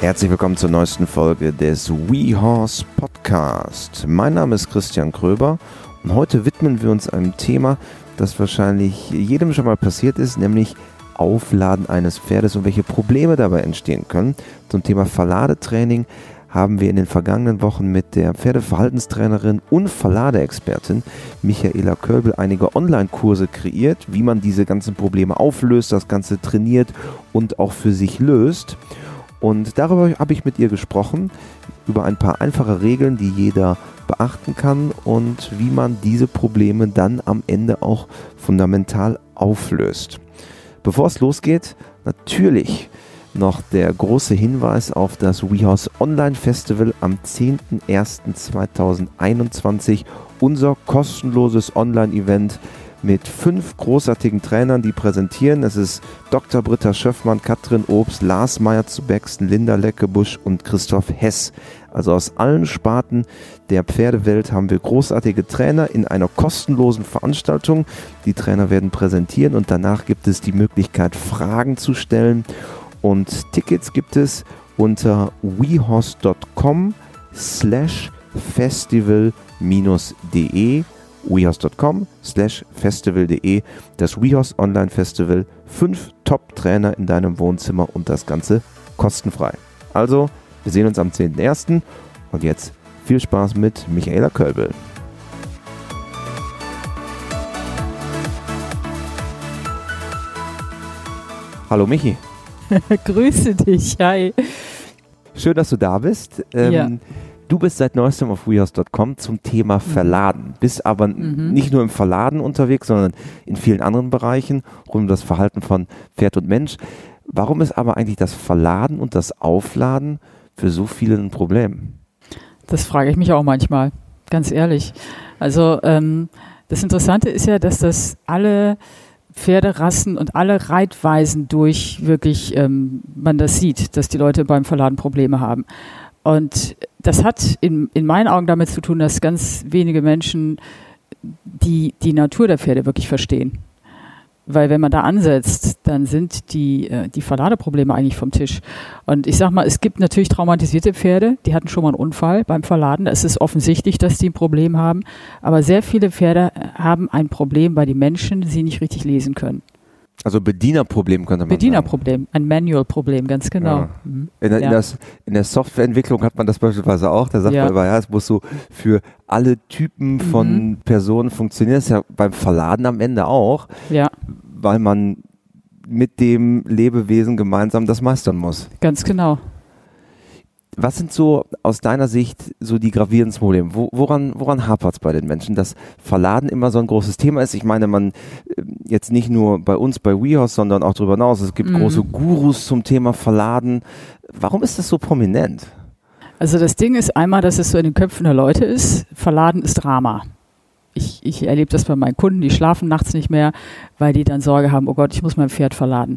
Herzlich willkommen zur neuesten Folge des WeHorse Podcast. Mein Name ist Christian Kröber und heute widmen wir uns einem Thema, das wahrscheinlich jedem schon mal passiert ist, nämlich Aufladen eines Pferdes und welche Probleme dabei entstehen können. Zum Thema Verladetraining haben wir in den vergangenen Wochen mit der Pferdeverhaltenstrainerin und Verladeexpertin Michaela Kölbel einige Online-Kurse kreiert, wie man diese ganzen Probleme auflöst, das Ganze trainiert und auch für sich löst. Und darüber habe ich mit ihr gesprochen, über ein paar einfache Regeln, die jeder beachten kann und wie man diese Probleme dann am Ende auch fundamental auflöst. Bevor es losgeht, natürlich noch der große Hinweis auf das WeHouse Online Festival am 10.01.2021, unser kostenloses Online-Event mit fünf großartigen Trainern, die präsentieren. Es ist Dr. Britta Schöffmann, Katrin Obst, Lars Meyer zu Bexten, Linda Leckebusch und Christoph Hess. Also aus allen Sparten der Pferdewelt haben wir großartige Trainer in einer kostenlosen Veranstaltung. Die Trainer werden präsentieren und danach gibt es die Möglichkeit, Fragen zu stellen. Und Tickets gibt es unter wehorse.com slash festival-de wehouse.com slash festival.de, das WeHouse Online Festival. Fünf Top-Trainer in deinem Wohnzimmer und das Ganze kostenfrei. Also, wir sehen uns am 10.01. und jetzt viel Spaß mit Michaela Kölbel. Hallo Michi. Grüße dich, hi. Schön, dass du da bist. Ähm, ja. Du bist seit neuestem auf WeHouse.com zum Thema mhm. Verladen, bist aber mhm. nicht nur im Verladen unterwegs, sondern in vielen anderen Bereichen rund um das Verhalten von Pferd und Mensch. Warum ist aber eigentlich das Verladen und das Aufladen für so viele ein Problem? Das frage ich mich auch manchmal, ganz ehrlich. Also ähm, das Interessante ist ja, dass das alle Pferderassen und alle Reitweisen durch wirklich ähm, man das sieht, dass die Leute beim Verladen Probleme haben. Und das hat in, in meinen Augen damit zu tun, dass ganz wenige Menschen die, die Natur der Pferde wirklich verstehen. Weil wenn man da ansetzt, dann sind die, äh, die Verladeprobleme eigentlich vom Tisch. Und ich sag mal, es gibt natürlich traumatisierte Pferde, die hatten schon mal einen Unfall beim Verladen. Es ist offensichtlich, dass die ein Problem haben. Aber sehr viele Pferde haben ein Problem, weil die Menschen sie nicht richtig lesen können. Also Bedienerproblem könnte man Bedienerproblem, ein Manual-Problem, ganz genau. Ja. Mhm. In, ja. in, das, in, der, Softwareentwicklung hat man das beispielsweise auch. Da sagt ja. man immer, ja, es muss so für alle Typen von mhm. Personen funktionieren. Das ist ja beim Verladen am Ende auch. Ja. Weil man mit dem Lebewesen gemeinsam das meistern muss. Ganz genau. Was sind so aus deiner Sicht so die gravierendsten Probleme? Wo, woran woran hapert es bei den Menschen, dass Verladen immer so ein großes Thema ist? Ich meine, man äh, jetzt nicht nur bei uns bei WeHorse, sondern auch darüber hinaus. Es gibt mhm. große Gurus zum Thema Verladen. Warum ist das so prominent? Also das Ding ist einmal, dass es so in den Köpfen der Leute ist. Verladen ist Drama. Ich, ich erlebe das bei meinen Kunden, die schlafen nachts nicht mehr, weil die dann Sorge haben, oh Gott, ich muss mein Pferd verladen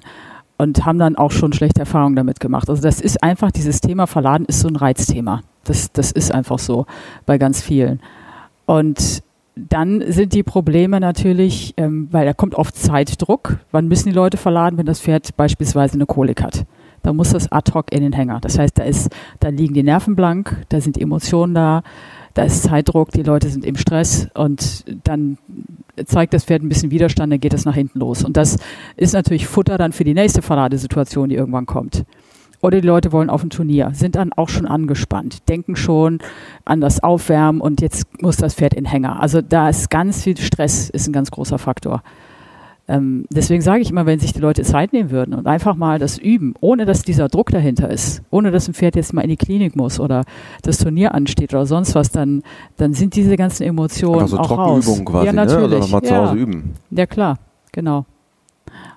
und haben dann auch schon schlechte Erfahrungen damit gemacht. Also das ist einfach, dieses Thema Verladen ist so ein Reizthema. Das, das ist einfach so bei ganz vielen. Und dann sind die Probleme natürlich, ähm, weil da kommt oft Zeitdruck. Wann müssen die Leute verladen, wenn das Pferd beispielsweise eine Kolik hat? Da muss das ad hoc in den Hänger. Das heißt, da ist, da liegen die Nerven blank, da sind Emotionen da, da ist Zeitdruck, die Leute sind im Stress und dann zeigt das Pferd ein bisschen Widerstand, dann geht es nach hinten los. Und das ist natürlich Futter dann für die nächste Verladesituation, die irgendwann kommt. Oder die Leute wollen auf ein Turnier, sind dann auch schon angespannt, denken schon an das Aufwärmen und jetzt muss das Pferd in Hänger. Also da ist ganz viel Stress, ist ein ganz großer Faktor. Ähm, deswegen sage ich immer, wenn sich die Leute Zeit nehmen würden und einfach mal das üben, ohne dass dieser Druck dahinter ist, ohne dass ein Pferd jetzt mal in die Klinik muss oder das Turnier ansteht oder sonst was, dann, dann sind diese ganzen Emotionen also auch raus. quasi, ja, natürlich. Ne? Also mal zu Hause üben. Ja, klar, genau.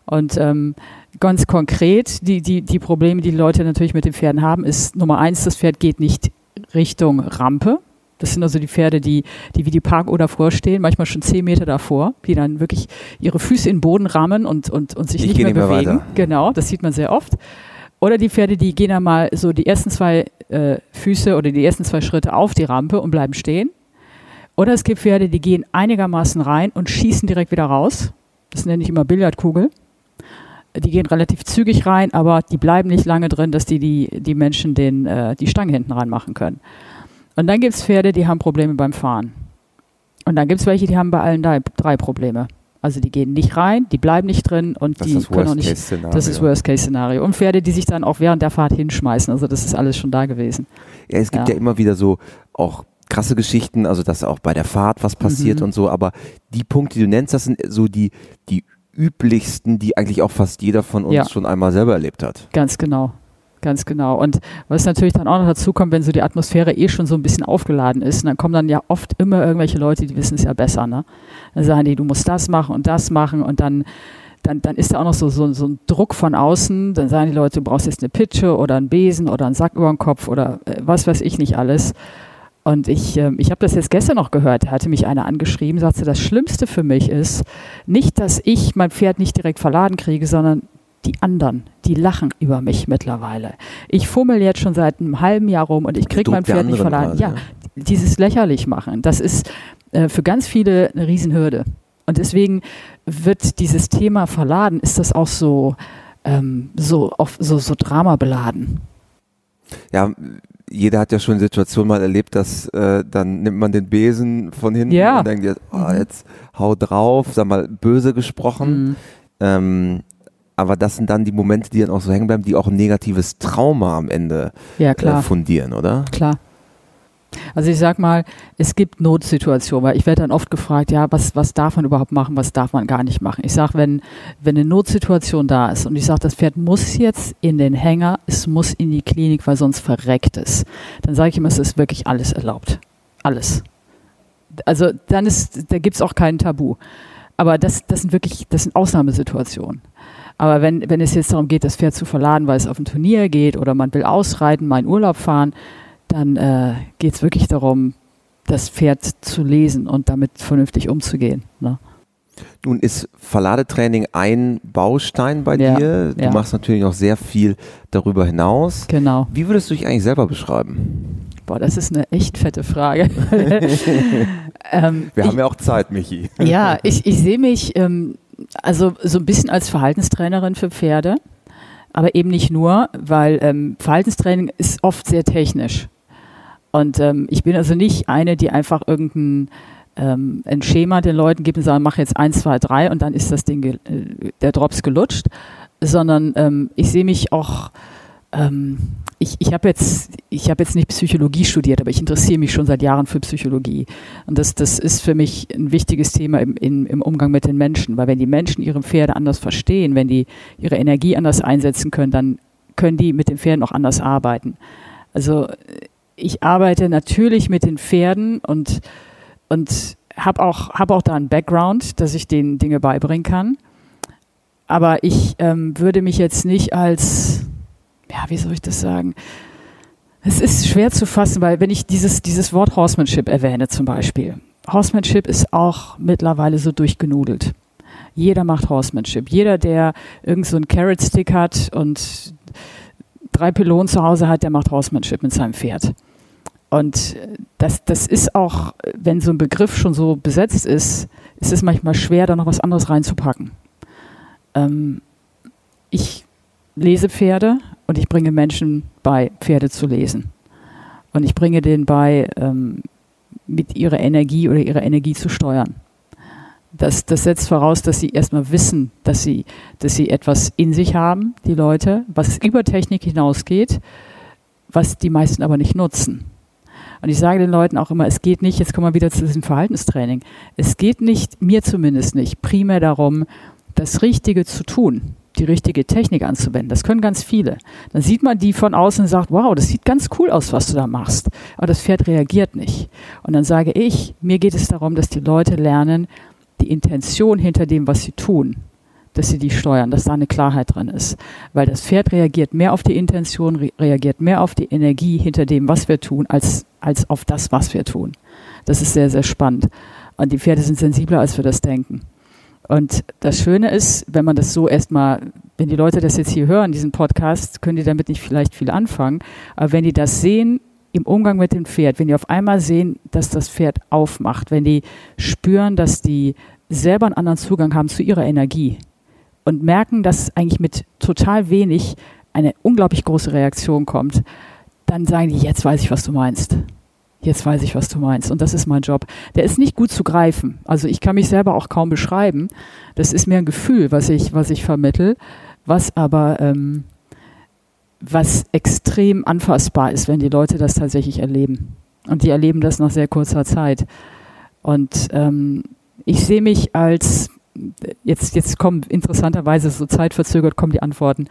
Und ähm, ganz konkret, die, die, die Probleme, die die Leute natürlich mit den Pferden haben, ist Nummer eins, das Pferd geht nicht Richtung Rampe. Das sind also die Pferde, die, die wie die Parkuhr davor stehen, manchmal schon zehn Meter davor, die dann wirklich ihre Füße in den Boden rammen und, und, und sich ich nicht mehr bewegen. Mehr genau, das sieht man sehr oft. Oder die Pferde, die gehen dann mal so die ersten zwei äh, Füße oder die ersten zwei Schritte auf die Rampe und bleiben stehen. Oder es gibt Pferde, die gehen einigermaßen rein und schießen direkt wieder raus. Das nenne ich immer Billardkugel. die gehen relativ zügig rein, aber die bleiben nicht lange drin, dass die die, die Menschen den, äh, die Stange hinten reinmachen können. Und dann gibt es Pferde, die haben Probleme beim Fahren. Und dann gibt es welche, die haben bei allen drei, Probleme. Also die gehen nicht rein, die bleiben nicht drin und Das die können auch nicht. Das ist Worst-Case-Szenario. Und Pferde, die sich dann auch während der Fahrt hinschmeißen. Also das ist alles schon da gewesen. Ja, es gibt ja. Ja. immer wieder so auch krasse Geschichten, also dass auch bei der Fahrt was passiert Mhm. und so, aber die Punkte, die du nennst, das sind so die, die üblichsten, die eigentlich auch fast jeder von uns Ja. schon einmal selber erlebt hat. Ganz genau. Ganz genau. Und was natürlich dann auch noch dazu kommt, wenn so die Atmosphäre eh schon so ein bisschen aufgeladen ist, dann kommen dann ja oft immer irgendwelche Leute, die wissen es ja besser. Ne? Dann sagen die, du musst das machen und das machen und dann, dann, dann ist da auch noch so, so, so ein Druck von außen. Dann sagen die Leute, du brauchst jetzt eine Pitsche oder einen Besen oder einen Sack über den Kopf oder äh, was weiß ich nicht alles. Und ich, ähm, ich habe das jetzt gestern noch gehört, da hatte mich einer angeschrieben, sagte, das Schlimmste für mich ist nicht, dass ich mein Pferd nicht direkt verladen kriege, sondern die anderen, die lachen über mich mittlerweile. Ich fummel jetzt schon seit einem halben Jahr rum und ich kriege mein Pferd nicht verladen. quasi, Ja, dieses lächerlich machen, das ist äh, für ganz viele eine Riesenhürde. Und deswegen wird dieses Thema verladen, ist das auch so, ähm, so, auf, so, so dramabeladen. Ja, jeder hat ja schon Situationen mal erlebt, dass äh, dann nimmt man den Besen von hinten Ja. und denkt jetzt, oh, jetzt hau drauf, sag mal, böse gesprochen. Mhm. Ähm, aber das sind dann die Momente, die dann auch so hängen bleiben, die auch ein negatives Trauma am Ende Ja, äh, fundieren, oder? Klar. Also ich sag mal, es gibt Notsituationen, weil ich werde dann oft gefragt, ja, was, was darf man überhaupt machen, was darf man gar nicht machen. Ich sage, wenn, wenn eine Notsituation da ist und ich sage, das Pferd muss jetzt in den Hänger, es muss in die Klinik, weil sonst verreckt es, dann sage ich immer, es ist wirklich alles erlaubt. Alles. Also dann ist, da gibt's auch kein Tabu. Aber das, das sind wirklich, das sind Ausnahmesituationen. Aber wenn, wenn es jetzt darum geht, das Pferd zu verladen, weil es auf ein Turnier geht oder man will ausreiten, mal in Urlaub fahren, dann äh, geht es wirklich darum, das Pferd zu lesen und damit vernünftig umzugehen. Ne? Nun ist Verladetraining ein Baustein bei Ja, dir. Du ja. machst natürlich noch sehr viel darüber hinaus. Genau. Wie würdest du dich eigentlich selber beschreiben? Boah, das ist eine echt fette Frage. ähm, Wir ich, haben ja auch Zeit, Michi. ja, ich, ich sehe mich ähm, also so ein bisschen als Verhaltenstrainerin für Pferde, aber eben nicht nur, weil ähm, Verhaltenstraining ist oft sehr technisch. Und ähm, ich bin also nicht eine, die einfach irgendein ähm, ein Schema den Leuten gibt und sagt, mach jetzt eins, zwei, drei und dann ist das Ding, äh, der Drops gelutscht, sondern ähm, ich sehe mich auch, ähm, ich, ich habe jetzt, habe jetzt nicht Psychologie studiert, aber ich interessiere mich schon seit Jahren für Psychologie. Und das, das ist für mich ein wichtiges Thema im, im, im Umgang mit den Menschen, weil wenn die Menschen ihre Pferde anders verstehen, wenn die ihre Energie anders einsetzen können, dann können die mit den Pferden auch anders arbeiten. Also ich arbeite natürlich mit den Pferden und, und habe auch, hab auch da einen Background, dass ich denen Dinge beibringen kann. Aber ich ähm, würde mich jetzt nicht als, ja, wie soll ich das sagen? Es ist schwer zu fassen, weil wenn ich dieses, dieses Wort Horsemanship erwähne zum Beispiel. Horsemanship ist auch mittlerweile so durchgenudelt. Jeder macht Horsemanship. Jeder, der irgend so einen Carrot Stick hat und drei Pylonen zu Hause hat, der macht Horsemanship mit seinem Pferd. Und das, das ist auch, wenn so ein Begriff schon so besetzt ist, ist es manchmal schwer, da noch was anderes reinzupacken. Ähm, ich lese Pferde und ich bringe Menschen bei, Pferde zu lesen. Und ich bringe denen bei, ähm, mit ihrer Energie oder ihrer Energie zu steuern. Das, das setzt voraus, dass sie erstmal wissen, dass sie, dass sie etwas in sich haben, die Leute, was über Technik hinausgeht, was die meisten aber nicht nutzen. Und ich sage den Leuten auch immer, es geht nicht, jetzt kommen wir wieder zu diesem Verhaltenstraining, es geht nicht, mir zumindest nicht, primär darum, das Richtige zu tun, die richtige Technik anzuwenden. Das können ganz viele. Dann sieht man die von außen und sagt, wow, das sieht ganz cool aus, was du da machst. Aber das Pferd reagiert nicht. Und dann sage ich, mir geht es darum, dass die Leute lernen, die Intention hinter dem, was sie tun, dass sie die steuern, dass da eine Klarheit drin ist. Weil das Pferd reagiert mehr auf die Intention, re reagiert mehr auf die Energie hinter dem, was wir tun, als, als auf das, was wir tun. Das ist sehr, sehr spannend. Und die Pferde sind sensibler, als wir das denken. Und das Schöne ist, wenn man das so erstmal, wenn die Leute das jetzt hier hören, diesen Podcast, können die damit nicht vielleicht viel anfangen. Aber wenn die das sehen im Umgang mit dem Pferd, wenn die auf einmal sehen, dass das Pferd aufmacht, wenn die spüren, dass die selber einen anderen Zugang haben zu ihrer Energie, und merken, dass eigentlich mit total wenig eine unglaublich große Reaktion kommt, dann sagen die, jetzt weiß ich, was du meinst. Jetzt weiß ich, was du meinst. Und das ist mein Job. Der ist nicht gut zu greifen. Also ich kann mich selber auch kaum beschreiben. Das ist mehr ein Gefühl, was ich, was ich vermittel, was aber ähm, was extrem anfassbar ist, wenn die Leute das tatsächlich erleben. Und die erleben das nach sehr kurzer Zeit. Und ähm, ich sehe mich als, jetzt, jetzt kommen interessanterweise so zeitverzögert kommen die Antworten.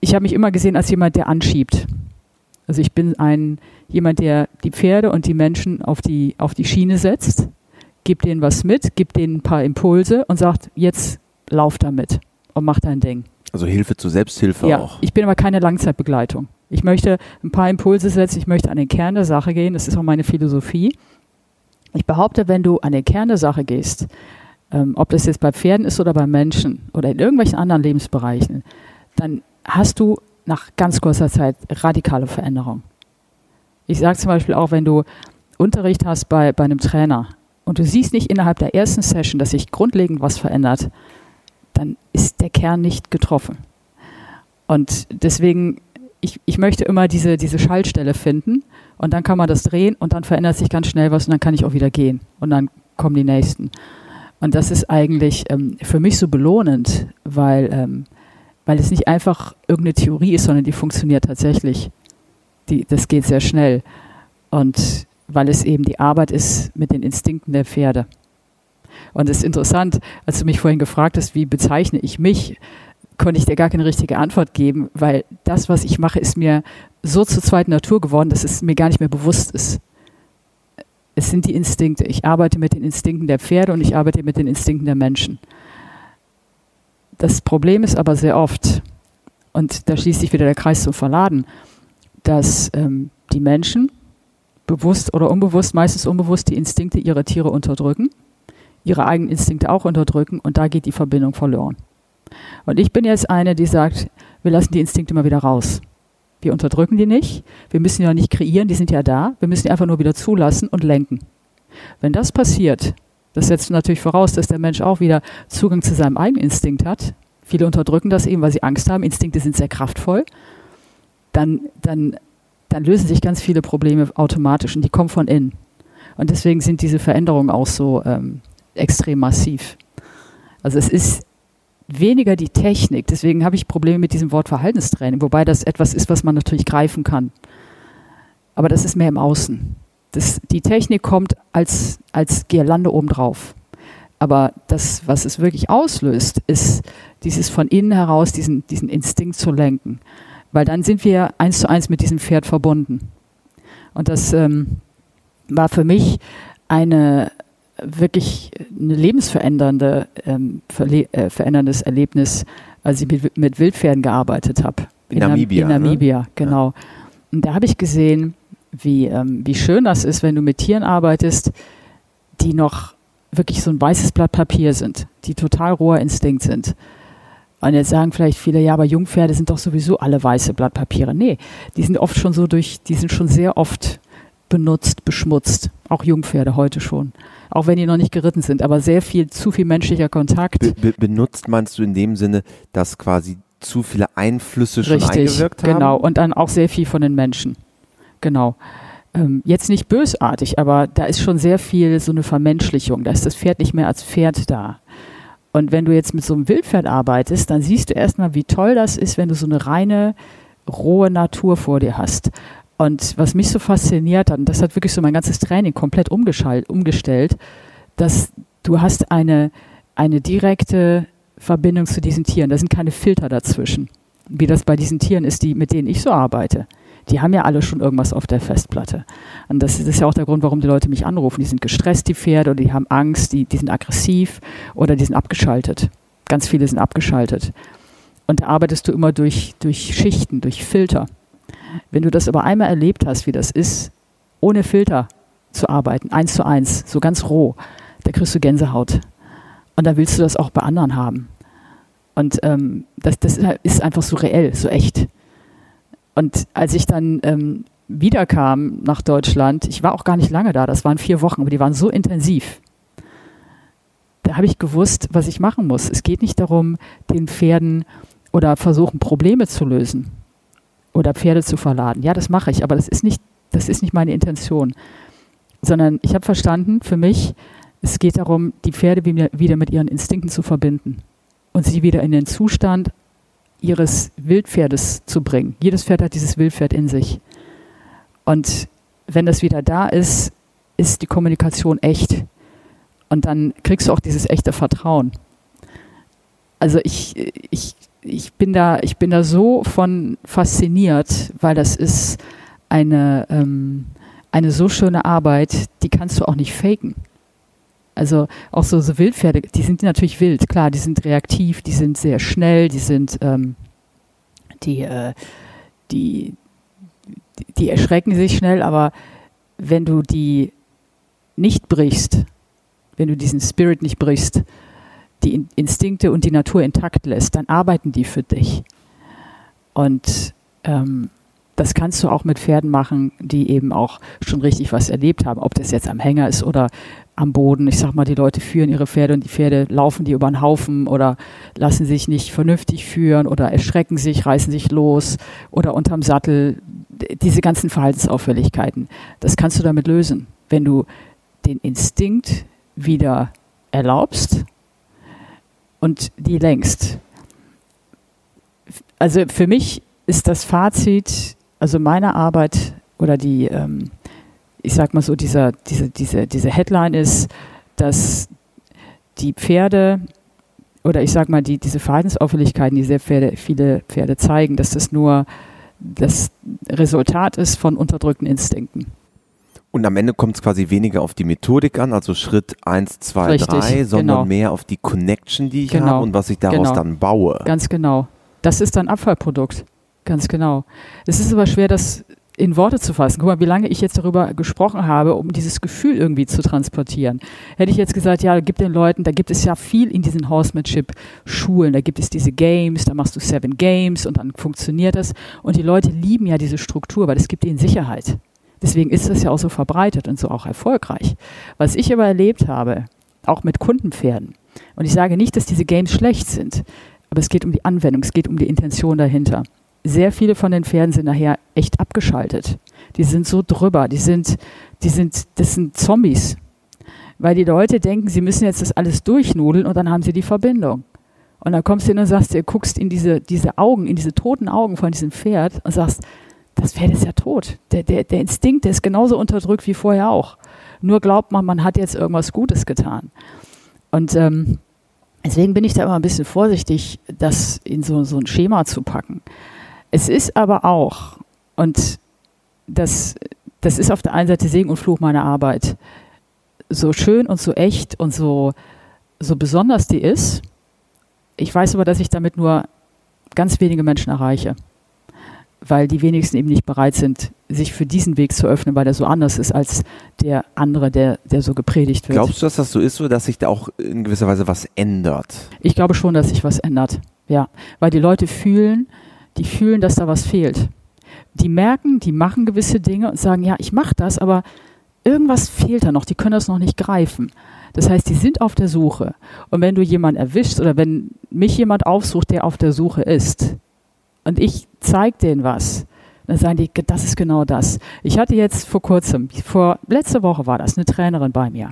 Ich habe mich immer gesehen als jemand, der anschiebt. Also ich bin ein jemand, der die Pferde und die Menschen auf die, auf die Schiene setzt, gibt denen was mit, gibt denen ein paar Impulse und sagt, jetzt lauf damit und mach dein Ding. Also Hilfe zur Selbsthilfe ja, auch. Ich bin aber keine Langzeitbegleitung. Ich möchte ein paar Impulse setzen, ich möchte an den Kern der Sache gehen, das ist auch meine Philosophie. Ich behaupte, wenn du an den Kern der Sache gehst, ähm, ob das jetzt bei Pferden ist oder bei Menschen oder in irgendwelchen anderen Lebensbereichen, dann hast du nach ganz kurzer Zeit radikale Veränderungen. Ich sage zum Beispiel auch, wenn du Unterricht hast bei, bei einem Trainer und du siehst nicht innerhalb der ersten Session, dass sich grundlegend was verändert, dann ist der Kern nicht getroffen. Und deswegen, ich, ich möchte immer diese, diese Schaltstelle finden und dann kann man das drehen und dann verändert sich ganz schnell was und dann kann ich auch wieder gehen und dann kommen die nächsten. Und das ist eigentlich ähm, für mich so belohnend, weil, ähm, weil es nicht einfach irgendeine Theorie ist, sondern die funktioniert tatsächlich. Die, das geht sehr schnell. Und weil es eben die Arbeit ist mit den Instinkten der Pferde. Und es ist interessant, als du mich vorhin gefragt hast, wie bezeichne ich mich, konnte ich dir gar keine richtige Antwort geben, weil das, was ich mache, ist mir so zur zweiten Natur geworden, dass es mir gar nicht mehr bewusst ist. Es sind die Instinkte. Ich arbeite mit den Instinkten der Pferde und ich arbeite mit den Instinkten der Menschen. Das Problem ist aber sehr oft, und da schließt sich wieder der Kreis zum Verladen, dass ähm, die Menschen bewusst oder unbewusst, meistens unbewusst, die Instinkte ihrer Tiere unterdrücken ihre eigenen Instinkte auch unterdrücken und da geht die Verbindung verloren. Und ich bin jetzt eine, die sagt, wir lassen die Instinkte mal wieder raus. Wir unterdrücken die nicht, wir müssen ja nicht kreieren, die sind ja da, wir müssen die einfach nur wieder zulassen und lenken. Wenn das passiert, das setzt natürlich voraus, dass der Mensch auch wieder Zugang zu seinem eigenen Instinkt hat. Viele unterdrücken das eben, weil sie Angst haben. Instinkte sind sehr kraftvoll. Dann, dann, dann lösen sich ganz viele Probleme automatisch und die kommen von innen. Und deswegen sind diese Veränderungen auch so, ähm, extrem massiv. Also es ist weniger die Technik, deswegen habe ich Probleme mit diesem Wort Verhaltenstraining, wobei das etwas ist, was man natürlich greifen kann. Aber das ist mehr im Außen. Das, die Technik kommt als, als Girlande obendrauf. Aber das, was es wirklich auslöst, ist dieses von innen heraus, diesen, diesen Instinkt zu lenken. Weil dann sind wir eins zu eins mit diesem Pferd verbunden. Und das ähm, war für mich eine, wirklich ein lebensverändernde, ähm, äh, veränderndes Erlebnis, als ich mit, mit Wildpferden gearbeitet habe. In, in, Namibia. In Namibia, ne? genau. Und da habe ich gesehen, wie, ähm, wie schön das ist, wenn du mit Tieren arbeitest, die noch wirklich so ein weißes Blatt Papier sind, die total roher Instinkt sind. Und jetzt sagen vielleicht viele, ja, aber Jungpferde sind doch sowieso alle weiße Blattpapiere. Nee, die sind oft schon so durch, die sind schon sehr oft benutzt, beschmutzt. Auch Jungpferde heute schon auch wenn die noch nicht geritten sind, aber sehr viel, zu viel menschlicher Kontakt. Be be benutzt meinst du in dem Sinne, dass quasi zu viele Einflüsse schon Richtig, eingewirkt haben? Genau, und dann auch sehr viel von den Menschen. Genau. Ähm, jetzt nicht bösartig, aber da ist schon sehr viel so eine Vermenschlichung. Da ist das Pferd nicht mehr als Pferd da. Und wenn du jetzt mit so einem Wildpferd arbeitest, dann siehst du erstmal, wie toll das ist, wenn du so eine reine, rohe Natur vor dir hast. Und was mich so fasziniert hat, und das hat wirklich so mein ganzes Training komplett umgestellt, dass du hast eine, eine direkte Verbindung zu diesen Tieren. Da sind keine Filter dazwischen. Wie das bei diesen Tieren ist, die, mit denen ich so arbeite. Die haben ja alle schon irgendwas auf der Festplatte. Und das ist ja auch der Grund, warum die Leute mich anrufen. Die sind gestresst, die Pferde, oder die haben Angst, die, die sind aggressiv oder die sind abgeschaltet. Ganz viele sind abgeschaltet. Und da arbeitest du immer durch, durch Schichten, durch Filter. Wenn du das aber einmal erlebt hast, wie das ist, ohne Filter zu arbeiten, eins zu eins, so ganz roh, da kriegst du Gänsehaut. Und da willst du das auch bei anderen haben. Und ähm, das, das ist einfach so reell, so echt. Und als ich dann ähm, wiederkam nach Deutschland, ich war auch gar nicht lange da, das waren vier Wochen, aber die waren so intensiv. da habe ich gewusst, was ich machen muss. Es geht nicht darum, den Pferden oder versuchen, Probleme zu lösen oder Pferde zu verladen. Ja, das mache ich, aber das ist nicht, das ist nicht meine Intention. Sondern ich habe verstanden, für mich, es geht darum, die Pferde wieder mit ihren Instinkten zu verbinden und sie wieder in den Zustand ihres Wildpferdes zu bringen. Jedes Pferd hat dieses Wildpferd in sich. Und wenn das wieder da ist, ist die Kommunikation echt. Und dann kriegst du auch dieses echte Vertrauen. Also ich, ich, ich, bin, da, ich bin da so von fasziniert, weil das ist eine, ähm, eine so schöne Arbeit, die kannst du auch nicht faken. Also auch so, so Wildpferde, die sind natürlich wild, klar, die sind reaktiv, die sind sehr schnell, die sind, ähm, die, äh, die, die erschrecken sich schnell, aber wenn du die nicht brichst, wenn du diesen Spirit nicht brichst, die Instinkte und die Natur intakt lässt, dann arbeiten die für dich. Und ähm, das kannst du auch mit Pferden machen, die eben auch schon richtig was erlebt haben, ob das jetzt am Hänger ist oder am Boden. Ich sag mal, die Leute führen ihre Pferde und die Pferde laufen die über den Haufen oder lassen sich nicht vernünftig führen oder erschrecken sich, reißen sich los oder unterm Sattel. Diese ganzen Verhaltensauffälligkeiten, das kannst du damit lösen, wenn du den Instinkt wieder erlaubst und die längst. Also für mich ist das Fazit, also meine Arbeit oder die, ähm, ich sag mal so, dieser, diese, diese, diese Headline ist, dass die Pferde oder ich sag mal, die, diese Verhaltensauffälligkeiten, die sehr Pferde, viele Pferde zeigen, dass das nur das Resultat ist von unterdrückten Instinkten. Und am Ende kommt es quasi weniger auf die Methodik an, also Schritt 1, 2, 3, sondern genau. mehr auf die Connection, die ich genau. habe und was ich daraus genau. dann baue. Ganz genau. Das ist dann Abfallprodukt. Ganz genau. Es ist aber schwer, das in Worte zu fassen. Guck mal, wie lange ich jetzt darüber gesprochen habe, um dieses Gefühl irgendwie zu transportieren. Hätte ich jetzt gesagt, ja, gib den Leuten, da gibt es ja viel in diesen Horsemanship-Schulen, da gibt es diese Games, da machst du Seven Games und dann funktioniert das. Und die Leute lieben ja diese Struktur, weil es gibt ihnen Sicherheit. Deswegen ist das ja auch so verbreitet und so auch erfolgreich. Was ich aber erlebt habe, auch mit Kundenpferden, und ich sage nicht, dass diese Games schlecht sind, aber es geht um die Anwendung, es geht um die Intention dahinter. Sehr viele von den Pferden sind nachher echt abgeschaltet. Die sind so drüber, die sind, die sind, das sind Zombies. Weil die Leute denken, sie müssen jetzt das alles durchnudeln und dann haben sie die Verbindung. Und dann kommst du hin und sagst, du guckst in diese, diese Augen, in diese toten Augen von diesem Pferd und sagst, das Pferd ist ja tot. Der, der, der Instinkt der ist genauso unterdrückt wie vorher auch. Nur glaubt man, man hat jetzt irgendwas Gutes getan. Und ähm, deswegen bin ich da immer ein bisschen vorsichtig, das in so, so ein Schema zu packen. Es ist aber auch, und das, das ist auf der einen Seite Segen und Fluch meiner Arbeit, so schön und so echt und so, so besonders die ist. Ich weiß aber, dass ich damit nur ganz wenige Menschen erreiche weil die wenigsten eben nicht bereit sind, sich für diesen Weg zu öffnen, weil der so anders ist als der andere, der, der so gepredigt wird. Glaubst du, dass das so ist, so dass sich da auch in gewisser Weise was ändert? Ich glaube schon, dass sich was ändert. Ja, weil die Leute fühlen, die fühlen, dass da was fehlt. Die merken, die machen gewisse Dinge und sagen, ja, ich mache das, aber irgendwas fehlt da noch, die können das noch nicht greifen. Das heißt, die sind auf der Suche. Und wenn du jemanden erwischst oder wenn mich jemand aufsucht, der auf der Suche ist, und ich zeige denen was, dann sagen die, das ist genau das. Ich hatte jetzt vor kurzem, vor letzte Woche war das, eine Trainerin bei mir.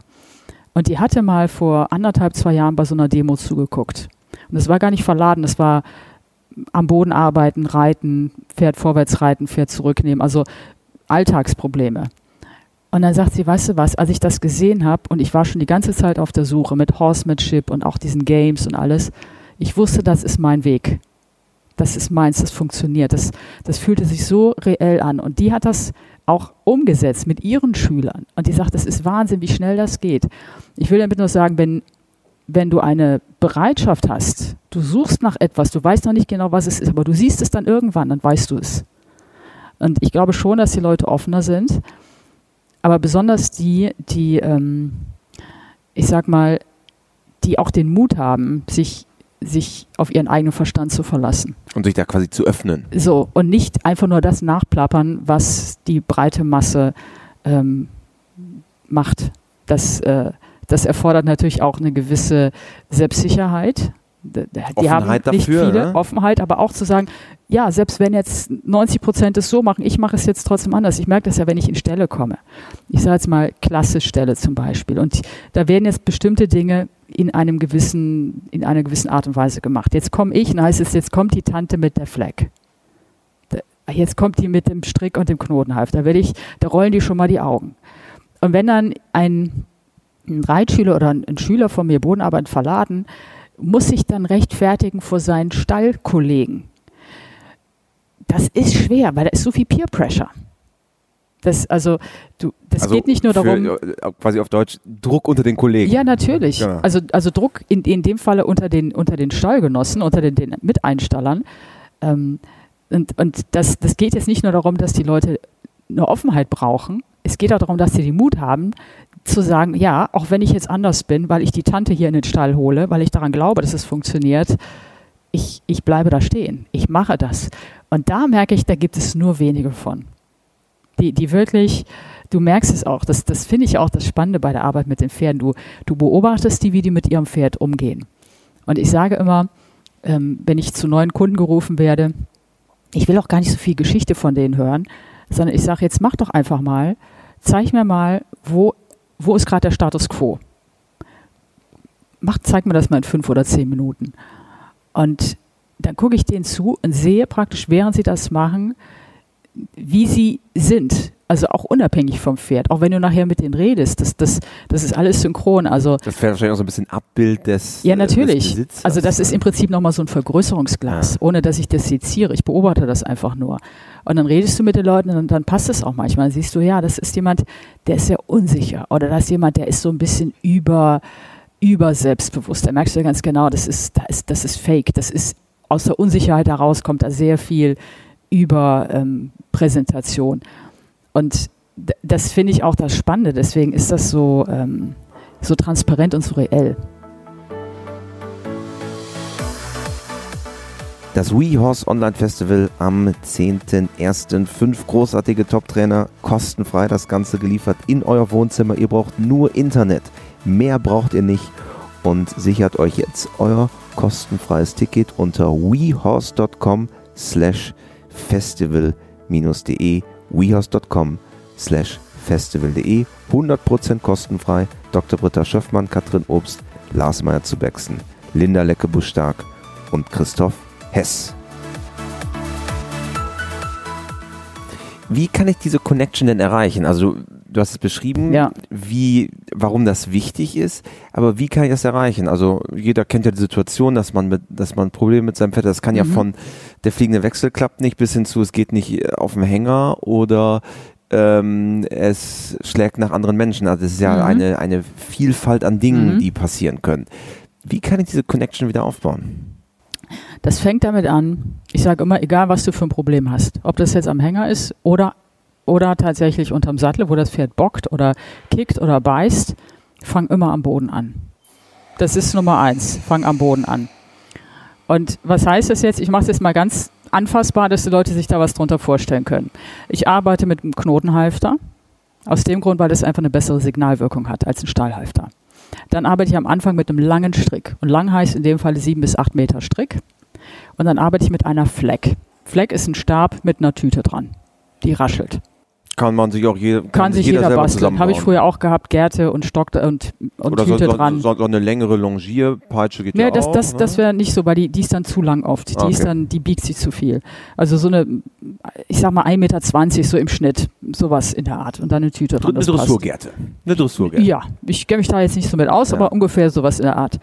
Und die hatte mal vor anderthalb, zwei Jahren bei so einer Demo zugeguckt. Und das war gar nicht verladen, das war am Boden arbeiten, reiten, Pferd vorwärts reiten, Pferd zurücknehmen, also Alltagsprobleme. Und dann sagt sie, weißt du was, als ich das gesehen habe und ich war schon die ganze Zeit auf der Suche mit Horsemanship und auch diesen Games und alles, ich wusste, das ist mein Weg das ist meins, das funktioniert. Das, das fühlte sich so reell an. Und die hat das auch umgesetzt mit ihren Schülern. Und die sagt, das ist Wahnsinn, wie schnell das geht. Ich will damit nur sagen, wenn, wenn du eine Bereitschaft hast, du suchst nach etwas, du weißt noch nicht genau, was es ist, aber du siehst es dann irgendwann, dann weißt du es. Und ich glaube schon, dass die Leute offener sind, aber besonders die, die, ähm, ich sag mal, die auch den Mut haben, sich sich auf ihren eigenen Verstand zu verlassen. Und sich da quasi zu öffnen. So, und nicht einfach nur das nachplappern, was die breite Masse ähm, macht. Das, äh, das erfordert natürlich auch eine gewisse Selbstsicherheit. Die Offenheit haben nicht dafür, viele ne? Offenheit, aber auch zu sagen, ja, selbst wenn jetzt 90 Prozent es so machen, ich mache es jetzt trotzdem anders. Ich merke das ja, wenn ich in Stelle komme. Ich sage jetzt mal Klasse-Stelle zum Beispiel. Und da werden jetzt bestimmte Dinge in einem gewissen, in einer gewissen Art und Weise gemacht. Jetzt komme ich, und heißt es, jetzt kommt die Tante mit der Fleck. Jetzt kommt die mit dem Strick und dem Knotenhalf. Da werde ich, da rollen die schon mal die Augen. Und wenn dann ein, ein Reitschüler oder ein, Schüler von mir Bodenarbeit verladen, muss sich dann rechtfertigen vor seinen Stallkollegen. Das ist schwer, weil da ist so viel Peer Pressure. Das, also, du, das also geht nicht nur für, darum. äh, quasi auf Deutsch Druck unter den Kollegen. Ja, natürlich. Genau. Also, also Druck in, in dem Falle unter den, unter den Stallgenossen, unter den, den Miteinstallern. Ähm, und und das, das geht jetzt nicht nur darum, dass die Leute eine Offenheit brauchen. Es geht auch darum, dass sie den Mut haben, zu sagen, ja, auch wenn ich jetzt anders bin, weil ich die Tante hier in den Stall hole, weil ich daran glaube, dass es funktioniert, ich, ich bleibe da stehen. Ich mache das. Und da merke ich, da gibt es nur wenige von. Die, die wirklich, du merkst es auch, das, das finde ich auch das Spannende bei der Arbeit mit den Pferden. Du, du beobachtest die, wie die mit ihrem Pferd umgehen. Und ich sage immer, ähm, wenn ich zu neuen Kunden gerufen werde, ich will auch gar nicht so viel Geschichte von denen hören, sondern ich sage, jetzt mach doch einfach mal, zeig mir mal, wo, wo ist gerade der Status quo. Mach, zeig mir das mal in fünf oder zehn Minuten. Und dann gucke ich denen zu und sehe praktisch, während sie das machen, wie sie sind. Also auch unabhängig vom Pferd. Auch wenn du nachher mit denen redest, das, das, das ist alles synchron. Also Das wäre wahrscheinlich auch so ein bisschen Abbild des ja, des natürlich. Besitzers. Also das ist im Prinzip nochmal so ein Vergrößerungsglas, Ja. ohne dass ich das seziere. Ich beobachte das einfach nur. Und dann redest du mit den Leuten und dann passt es auch manchmal. Dann siehst du, ja, das ist jemand, der ist sehr unsicher. Oder das ist jemand, der ist so ein bisschen über, über selbstbewusst. Da merkst du ja ganz genau, das ist, da ist, das ist fake. Das ist aus der Unsicherheit heraus kommt da sehr viel über ähm, Präsentation. Und das finde ich auch das Spannende. Deswegen ist das so, ähm, so transparent und so reell. Das WeHorse Online Festival am 10.01. Fünf großartige Top-Trainer, kostenfrei das Ganze geliefert in euer Wohnzimmer. Ihr braucht nur Internet. Mehr braucht ihr nicht. Und sichert euch jetzt euer kostenfreies Ticket unter wehorse.com slash festival-de wehorse.com slash festival.de 100% kostenfrei. Dr. Britta Schöffmann, Katrin Obst, Lars Meyer zu Bexen, Linda Leckebusch-Stark und Christoph Hess. Wie kann ich diese Connection denn erreichen? Also du, hast es beschrieben, Ja. wie, warum das wichtig ist, aber wie kann ich das erreichen? Also jeder kennt ja die Situation, dass man mit, dass man Probleme mit seinem Pferd, hat. das kann ja Mhm. von der fliegende Wechsel klappt nicht bis hin zu es geht nicht äh, auf dem Hänger oder ähm, es schlägt nach anderen Menschen. Also es ist ja Mhm. eine, eine Vielfalt an Dingen, Mhm. die passieren können. Wie kann ich diese Connection wieder aufbauen? Das fängt damit an, ich sage immer, egal was du für ein Problem hast, ob das jetzt am Hänger ist oder, oder tatsächlich unterm Sattel, wo das Pferd bockt oder kickt oder beißt, fang immer am Boden an. Das ist Nummer eins, fang am Boden an. Und was heißt das jetzt? Ich mache es jetzt mal ganz anfassbar, dass die Leute sich da was drunter vorstellen können. Ich arbeite mit einem Knotenhalfter, aus dem Grund, weil das einfach eine bessere Signalwirkung hat als ein Stahlhalfter. Dann arbeite ich am Anfang mit einem langen Strick. Und lang heißt in dem Fall sieben bis acht Meter Strick. Und dann arbeite ich mit einer Fleck. Fleck ist ein Stab mit einer Tüte dran. Die raschelt. Kann man sich auch je, kann, Kann, sich jeder, selber basteln. Habe ich früher auch gehabt, Gärte und Stock und, und Oder so, Tüte so, dran. so, so eine längere Longierpeitsche geht Nee, ja das, auch. das, ne? das wäre nicht so, weil die, die ist dann zu lang oft. Die Okay. ist dann, die biegt sich zu viel. Also so eine, ich sag mal 1,20 Meter so im Schnitt, sowas in der Art. Und dann eine Tüte dran. eine. Dressurgärte. Eine Dressurgärte. Ja, ich kenne mich da jetzt nicht so mit aus, Ja. aber ungefähr sowas in der Art.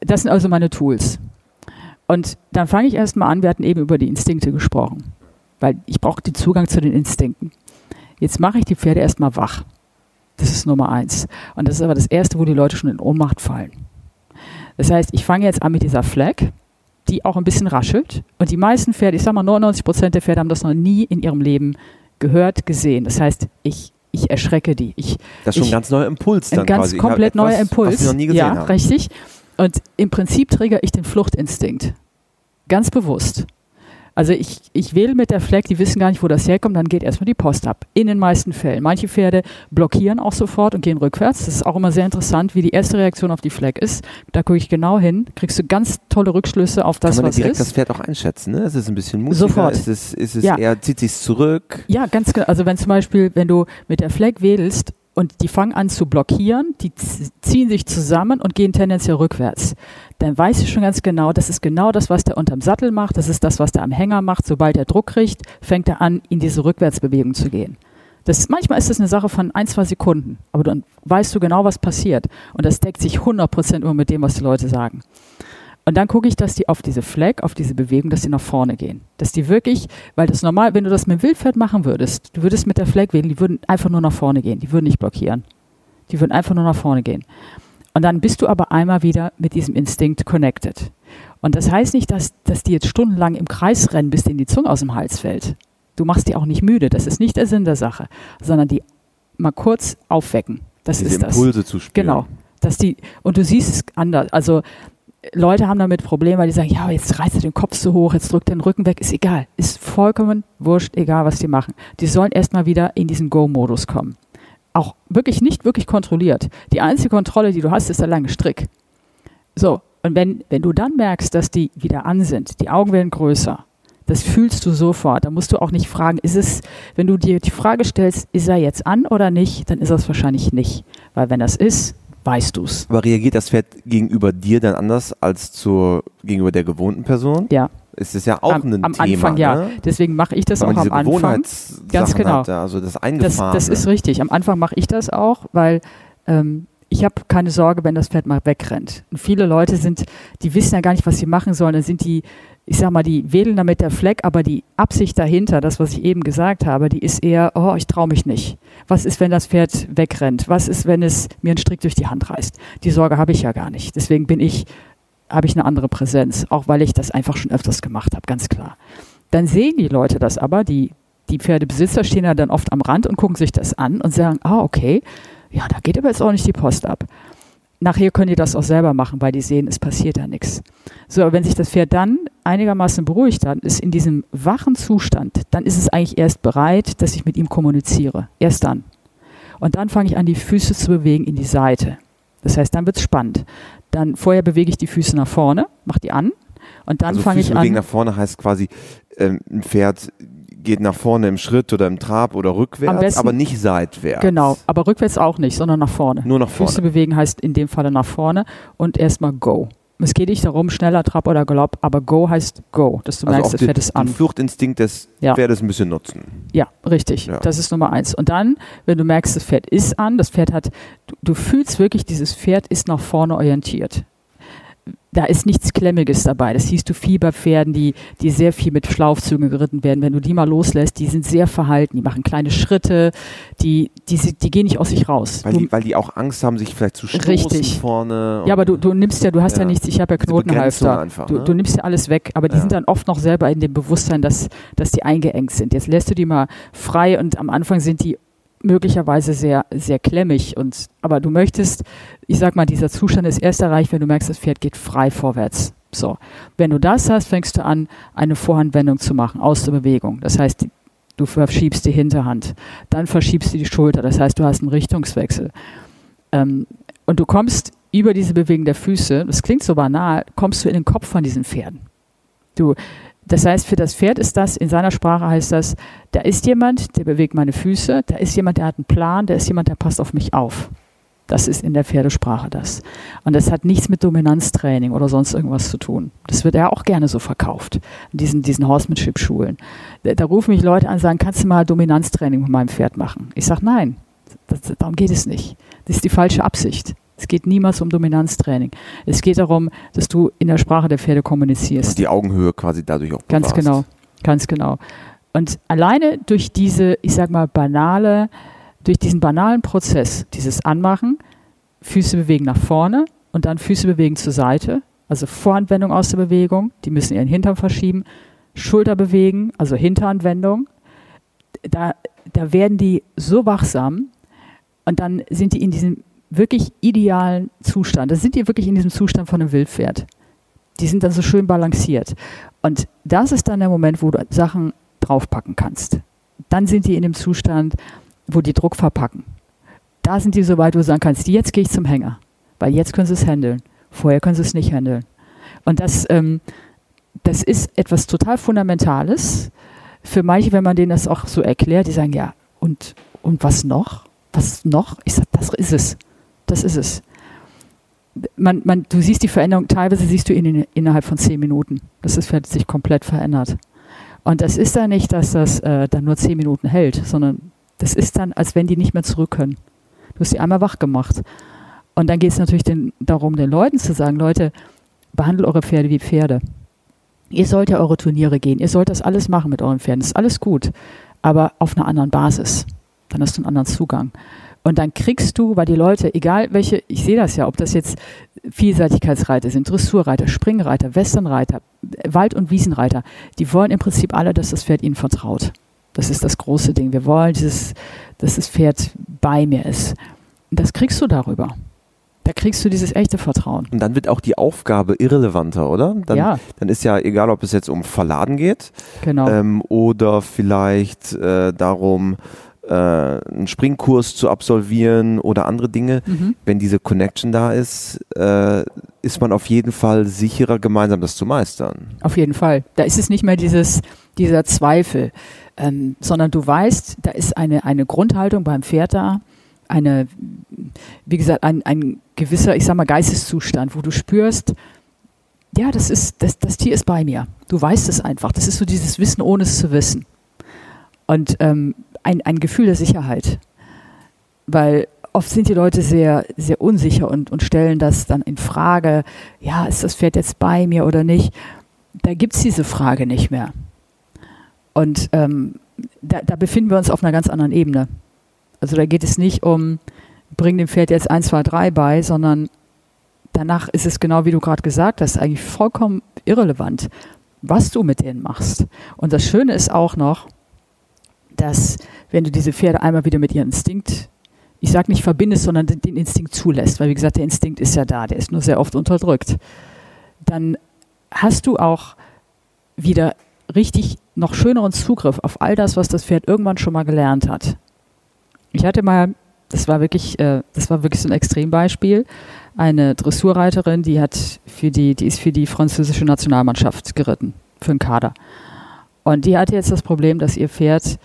Das sind also meine Tools. Und dann fange ich erstmal an, wir hatten eben über die Instinkte gesprochen, weil ich brauche den Zugang zu den Instinkten. Jetzt mache ich die Pferde erstmal wach. Das ist Nummer eins. Und das ist aber das Erste, wo die Leute schon in Ohnmacht fallen. Das heißt, ich fange jetzt an mit dieser Flag, die auch ein bisschen raschelt. Und die meisten Pferde, ich sage mal 99 Prozent der Pferde haben das noch nie in ihrem Leben gehört, gesehen. Das heißt, ich, ich erschrecke die. Ich Das ist schon Ich- ein ganz neuer Impuls dann ein ganz quasi. Komplett etwas, neuer Impuls. Was wir noch nie gesehen ja, haben. richtig. Und im Prinzip triggere ich den Fluchtinstinkt. Ganz bewusst. Also ich, ich wähle mit der Fleck, die wissen gar nicht, wo das herkommt, dann geht erstmal die Post ab. In den meisten Fällen. Manche Pferde blockieren auch sofort und gehen rückwärts. Das ist auch immer sehr interessant, wie die erste Reaktion auf die Fleck ist. Da gucke ich genau hin, kriegst du ganz tolle Rückschlüsse auf das, Kann man was direkt ist. das Pferd auch einschätzen, ne? Ist es ein bisschen mutiger? Sofort. Ist es, ist es Ja. eher, zieht sich zurück? Ja, ganz genau. Also wenn zum Beispiel, wenn du mit der Fleck wedelst und die fangen an zu blockieren, die ziehen sich zusammen und gehen tendenziell rückwärts, dann weißt du schon ganz genau, das ist genau das, was der unterm Sattel macht, das ist das, was der am Hänger macht. Sobald er Druck kriegt, fängt er an, in diese Rückwärtsbewegung zu gehen. Das, manchmal ist das eine Sache von ein, zwei Sekunden, aber dann weißt du genau, was passiert. Und das deckt sich 100% immer mit dem, was die Leute sagen. Und dann gucke ich, dass die auf diese Fleck, auf diese Bewegung, dass die nach vorne gehen. Dass die wirklich, weil das normal, wenn du das mit dem Wildpferd machen würdest, du würdest mit der Fleck wedeln, die würden einfach nur nach vorne gehen, die würden nicht blockieren. Die würden einfach nur nach vorne gehen. Und dann bist du aber einmal wieder mit diesem Instinkt connected. Und das heißt nicht, dass, dass die jetzt stundenlang im Kreis rennen, bis denen die Zunge aus dem Hals fällt. Du machst die auch nicht müde, das ist nicht der Sinn der Sache, sondern die mal kurz aufwecken. Das Diese ist das. Impulse zu spüren. Genau. Dass die, und du siehst es anders. Also Leute haben damit Probleme, weil die sagen, ja, jetzt reißt er den Kopf so hoch, jetzt drückt er den Rücken weg, ist egal. Ist vollkommen wurscht, egal was die machen. Die sollen erstmal wieder in diesen Go-Modus kommen. Auch wirklich nicht wirklich kontrolliert. Die einzige Kontrolle, die du hast, ist der lange Strick. So, und wenn, wenn du dann merkst, dass die wieder an sind, die Augen werden größer, das fühlst du sofort. Da musst du auch nicht fragen, ist es, wenn du dir die Frage stellst, ist er jetzt an oder nicht, dann ist er es wahrscheinlich nicht. Weil wenn das ist, weißt du es. Aber reagiert das Pferd gegenüber dir dann anders als zur, gegenüber der gewohnten Person? Ja, Ist es ja auch am, ein am Thema, Anfang ja. ne? Deswegen mache ich das Weil auch am Anfang. Ganz genau. hat, also das Das, Eingefahrene. das ist richtig. Am Anfang mache ich das auch, weil ähm, ich habe keine Sorge, wenn das Pferd mal wegrennt. Und viele Leute sind, die wissen ja gar nicht, was sie machen sollen. Dann sind die, ich sag mal, die wedeln da mit der Fleck, aber die Absicht dahinter, das, was ich eben gesagt habe, die ist eher, oh, ich traue mich nicht. Was ist, wenn das Pferd wegrennt? Was ist, wenn es mir einen Strick durch die Hand reißt? Die Sorge habe ich ja gar nicht. Deswegen bin ich, habe ich eine andere Präsenz, auch weil ich das einfach schon öfters gemacht habe, ganz klar. Dann sehen die Leute das aber, die, die Pferdebesitzer stehen ja dann oft am Rand und gucken sich das an und sagen, ah, okay, ja, da geht aber jetzt auch nicht die Post ab. Nachher können die das auch selber machen, weil die sehen, es passiert ja nichts. So, aber wenn sich das Pferd dann einigermaßen beruhigt hat, ist in diesem wachen Zustand, dann ist es eigentlich erst bereit, dass ich mit ihm kommuniziere. Erst dann. Und dann fange ich an, die Füße zu bewegen in die Seite. Das heißt, dann wird es spannend. Dann vorher bewege ich die Füße nach vorne, mache die an und dann also fange ich bewegen an. nach vorne heißt quasi, ähm, ein Pferd geht nach vorne im Schritt oder im Trab oder rückwärts, besten- aber nicht seitwärts. Genau, aber rückwärts auch nicht, sondern nach vorne. Nur nach vorne. Füße bewegen heißt in dem Falle nach vorne und erstmal Go. Es geht nicht darum, schneller Trab oder Galopp, aber Go heißt Go, dass du also merkst, das den, Pferd ist den an. Fluchtinstinkt des Ja. Pferdes ein bisschen nutzen. Ja, richtig. Ja. Das ist Nummer eins. Und dann, wenn du merkst, das Pferd ist an, das Pferd hat, du, du fühlst wirklich, dieses Pferd ist nach vorne orientiert. Da ist nichts Klemmiges dabei. Das siehst du viel bei Pferden, die, die sehr viel mit Schlaufzügen geritten werden. Wenn du die mal loslässt, die sind sehr verhalten. Die machen kleine Schritte, die, die, die gehen nicht aus sich raus. Weil du, die, weil die auch Angst haben, sich vielleicht zu stoßen Richtig. vorne. ja, aber du, du nimmst ja, du hast ja, Ja. nichts, ich habe ja Knotenhalfter. einfach, Du, ne? du nimmst ja alles weg, aber die Ja. sind dann oft noch selber in dem Bewusstsein, dass, dass die eingeengt sind. Jetzt lässt du die mal frei und am Anfang sind die möglicherweise sehr, sehr klemmig. Und, aber du möchtest, ich sag mal, dieser Zustand ist erst erreicht, wenn du merkst, das Pferd geht frei vorwärts. So. Wenn du das hast, fängst du an, eine Vorhandwendung zu machen aus der Bewegung. Das heißt, du verschiebst die Hinterhand. Dann verschiebst du die Schulter. Das heißt, du hast einen Richtungswechsel. Ähm, und du kommst über diese Bewegung der Füße, das klingt so banal, kommst du in den Kopf von diesen Pferden. Du, das heißt, für das Pferd ist das, in seiner Sprache heißt das, da ist jemand, der bewegt meine Füße, da ist jemand, der hat einen Plan, da ist jemand, der passt auf mich auf. Das ist in der Pferdesprache das. Und das hat nichts mit Dominanztraining oder sonst irgendwas zu tun. Das wird ja auch gerne so verkauft, in diesen, diesen Horsemanship-Schulen. Da, da rufen mich Leute an und sagen, kannst du mal Dominanztraining mit meinem Pferd machen? Ich sage, nein, das, darum geht es nicht. Das ist die falsche Absicht. Es geht niemals um Dominanztraining. Es geht darum, dass du in der Sprache der Pferde kommunizierst. Und die Augenhöhe quasi dadurch auch Ganz bewahrst. genau, ganz genau. Und alleine durch diese, ich sag mal, banale, durch diesen banalen Prozess, dieses Anmachen, Füße bewegen nach vorne und dann Füße bewegen zur Seite, also Voranwendung aus der Bewegung, die müssen ihren Hintern verschieben, Schulter bewegen, also Hinteranwendung, da, da werden die so wachsam und dann sind die in diesem wirklich idealen Zustand. Da sind die wirklich in diesem Zustand von einem Wildpferd. die sind dann so schön balanciert. Und das ist dann der Moment, wo du Sachen draufpacken kannst. Dann sind die in dem Zustand, wo die Druck verpacken. Da sind die so weit, wo du sagen kannst, jetzt gehe ich zum Hänger, weil jetzt können sie es handeln. Vorher können sie es nicht handeln. Und das, ähm, das ist etwas total Fundamentales. Für manche, wenn man denen das auch so erklärt, die sagen, ja, und, und was noch? Was noch? Ich sage, das ist es. Das ist es. Man, man, du siehst die Veränderung, teilweise siehst du ihn innerhalb von zehn Minuten. Das ist, sich komplett verändert. Und das ist dann nicht, dass das äh, dann nur zehn Minuten hält, sondern das ist dann, als wenn die nicht mehr zurück können. Du hast sie einmal wach gemacht. Und dann geht es natürlich den, darum, den Leuten zu sagen, Leute, behandelt eure Pferde wie Pferde. Ihr sollt ja eure Turniere gehen, ihr sollt das alles machen mit euren Pferden, das ist alles gut, aber auf einer anderen Basis. Dann hast du einen anderen Zugang. Und dann kriegst du, weil die Leute, egal welche, ich sehe das ja, ob das jetzt Vielseitigkeitsreiter sind, Dressurreiter, Springreiter, Westernreiter, Wald- und Wiesenreiter, die wollen im Prinzip alle, dass das Pferd ihnen vertraut. Das ist das große Ding. Wir wollen, dieses, dass das Pferd bei mir ist. Und das kriegst du darüber. Da kriegst du dieses echte Vertrauen. Und dann wird auch die Aufgabe irrelevanter, oder? Dann, ja. Dann ist ja egal, ob es jetzt um Verladen geht genau. ähm, oder vielleicht äh, darum, äh, einen Springkurs zu absolvieren oder andere Dinge. Mhm. Wenn diese Connection da ist, äh, ist man auf jeden Fall sicherer, gemeinsam das zu meistern. Auf jeden Fall. Da ist es nicht mehr dieses, dieser Zweifel, ähm, sondern du weißt, da ist eine, eine Grundhaltung beim Pferd da, eine, wie gesagt, ein, ein gewisser, ich sag mal, Geisteszustand, wo du spürst, ja, das ist, das, das Tier ist bei mir. Du weißt es einfach. Das ist so dieses Wissen, ohne es zu wissen. Und ähm, ein, ein Gefühl der Sicherheit. Weil oft sind die Leute sehr, sehr unsicher und, und stellen das dann in Frage, ja, ist das Pferd jetzt bei mir oder nicht? Da gibt es diese Frage nicht mehr. Und ähm, da, da befinden wir uns auf einer ganz anderen Ebene. Also da geht es nicht um, bring dem Pferd jetzt 1, 2, 3 bei, sondern danach ist es genau wie du gerade gesagt hast, eigentlich vollkommen irrelevant, was du mit denen machst. Und das Schöne ist auch noch, dass wenn du diese Pferde einmal wieder mit ihrem Instinkt, ich sage nicht verbindest, sondern den Instinkt zulässt, weil wie gesagt, der Instinkt ist ja da, der ist nur sehr oft unterdrückt, dann hast du auch wieder richtig noch schöneren Zugriff auf all das, was das Pferd irgendwann schon mal gelernt hat. Ich hatte mal, das war wirklich, äh, das war wirklich so ein Extrembeispiel, eine Dressurreiterin, die hat für die, die ist für die französische Nationalmannschaft geritten, für den Kader. Und die hatte jetzt das Problem, dass ihr Pferd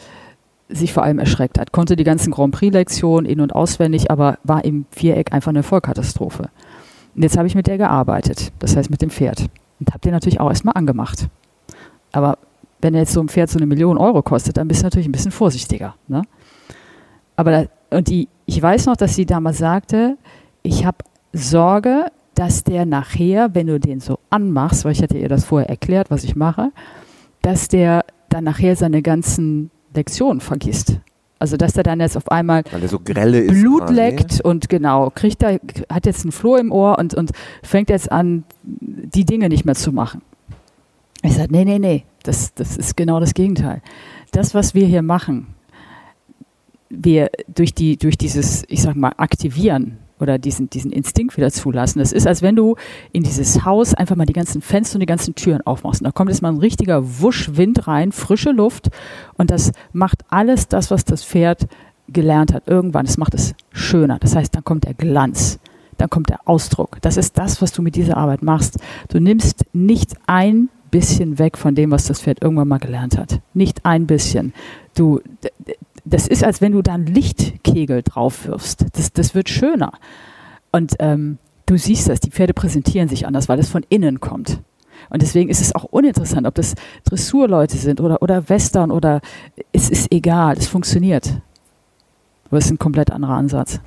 sich vor allem erschreckt hat, konnte die ganzen Grand Prix-Lektionen in- und auswendig, aber war im Viereck einfach eine Vollkatastrophe. Und jetzt habe ich mit der gearbeitet, das heißt mit dem Pferd. Und habe den natürlich auch erstmal angemacht. Aber wenn jetzt so ein Pferd so eine Million Euro kostet, dann bist du natürlich ein bisschen vorsichtiger. Ne? Aber da, und die, ich weiß noch, dass sie damals sagte, ich habe Sorge, dass der nachher, wenn du den so anmachst, weil ich hatte ihr das vorher erklärt, was ich mache, dass der dann nachher seine ganzen Lektionen vergisst. Also dass der dann jetzt auf einmal so Blut leckt und genau, kriegt er, hat jetzt einen Floh im Ohr und, und fängt jetzt an, die Dinge nicht mehr zu machen. Ich sage, nee, nee, nee, das, das ist genau das Gegenteil. Das, was wir hier machen, wir durch, die, durch dieses, ich sag mal, Aktivieren oder diesen, diesen Instinkt wieder zulassen. Das ist, als wenn du in dieses Haus einfach mal die ganzen Fenster und die ganzen Türen aufmachst. Und da kommt jetzt mal ein richtiger Wuschwind rein, frische Luft. Und das macht alles das, was das Pferd gelernt hat. Irgendwann, das macht es schöner. Das heißt, dann kommt der Glanz. Dann kommt der Ausdruck. Das ist das, was du mit dieser Arbeit machst. Du nimmst nicht ein bisschen weg von dem, was das Pferd irgendwann mal gelernt hat. Nicht ein bisschen. Du, das ist, als wenn du da einen Lichtkegel drauf wirfst. Das, das wird schöner. Und ähm, du siehst das, die Pferde präsentieren sich anders, weil es von innen kommt. Und deswegen ist es auch uninteressant, ob das Dressurleute sind oder, oder Western oder es ist egal, es funktioniert. Aber es ist ein komplett anderer Ansatz.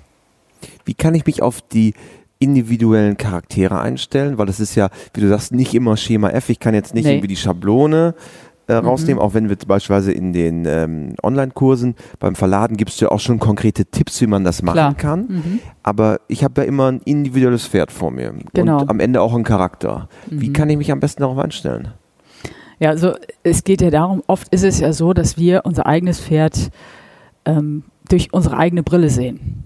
Wie kann ich mich auf die individuellen Charaktere einstellen? Weil das ist ja, wie du sagst, nicht immer Schema F. Ich kann jetzt nicht nee. irgendwie die Schablone äh, mhm. rausnehmen, auch wenn wir beispielsweise in den ähm, Online-Kursen beim Verladen gibst du ja auch schon konkrete Tipps, wie man das machen Klar. kann. Mhm. Aber ich habe ja immer ein individuelles Pferd vor mir genau. und am Ende auch einen Charakter. Mhm. Wie kann ich mich am besten darauf einstellen? Ja, also es geht ja darum, oft ist es ja so, dass wir unser eigenes Pferd ähm, durch unsere eigene Brille sehen.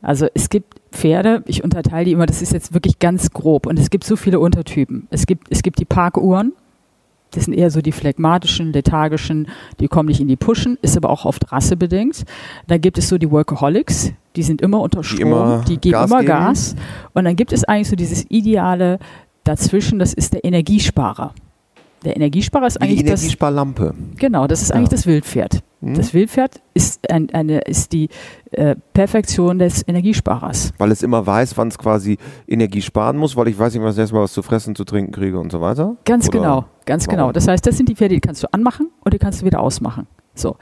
Also es gibt Pferde, ich unterteile die immer, das ist jetzt wirklich ganz grob und es gibt so viele Untertypen. Es gibt, es gibt die Parkuhren, das sind eher so die phlegmatischen, lethargischen, die kommen nicht in die Pushen, ist aber auch oft rassebedingt. Dann gibt es so die Workaholics, die sind immer unter Strom, die, immer die geben Gas immer geben. Gas. Und dann gibt es eigentlich so dieses ideale dazwischen, das ist der Energiesparer. Der Energiesparer ist eigentlich die Energiesparlampe. Das, genau, das ist ja. eigentlich das Wildpferd. Mhm. Das Wildpferd ist, ein, eine, ist die äh, Perfektion des Energiesparers. Weil es immer weiß, wann es quasi Energie sparen muss, weil ich weiß nicht, was ich erstmal was zu fressen, zu trinken kriege und so weiter. Ganz Oder genau, ganz warum? genau. Das heißt, das sind die Pferde, die kannst du anmachen und die kannst du wieder ausmachen. So.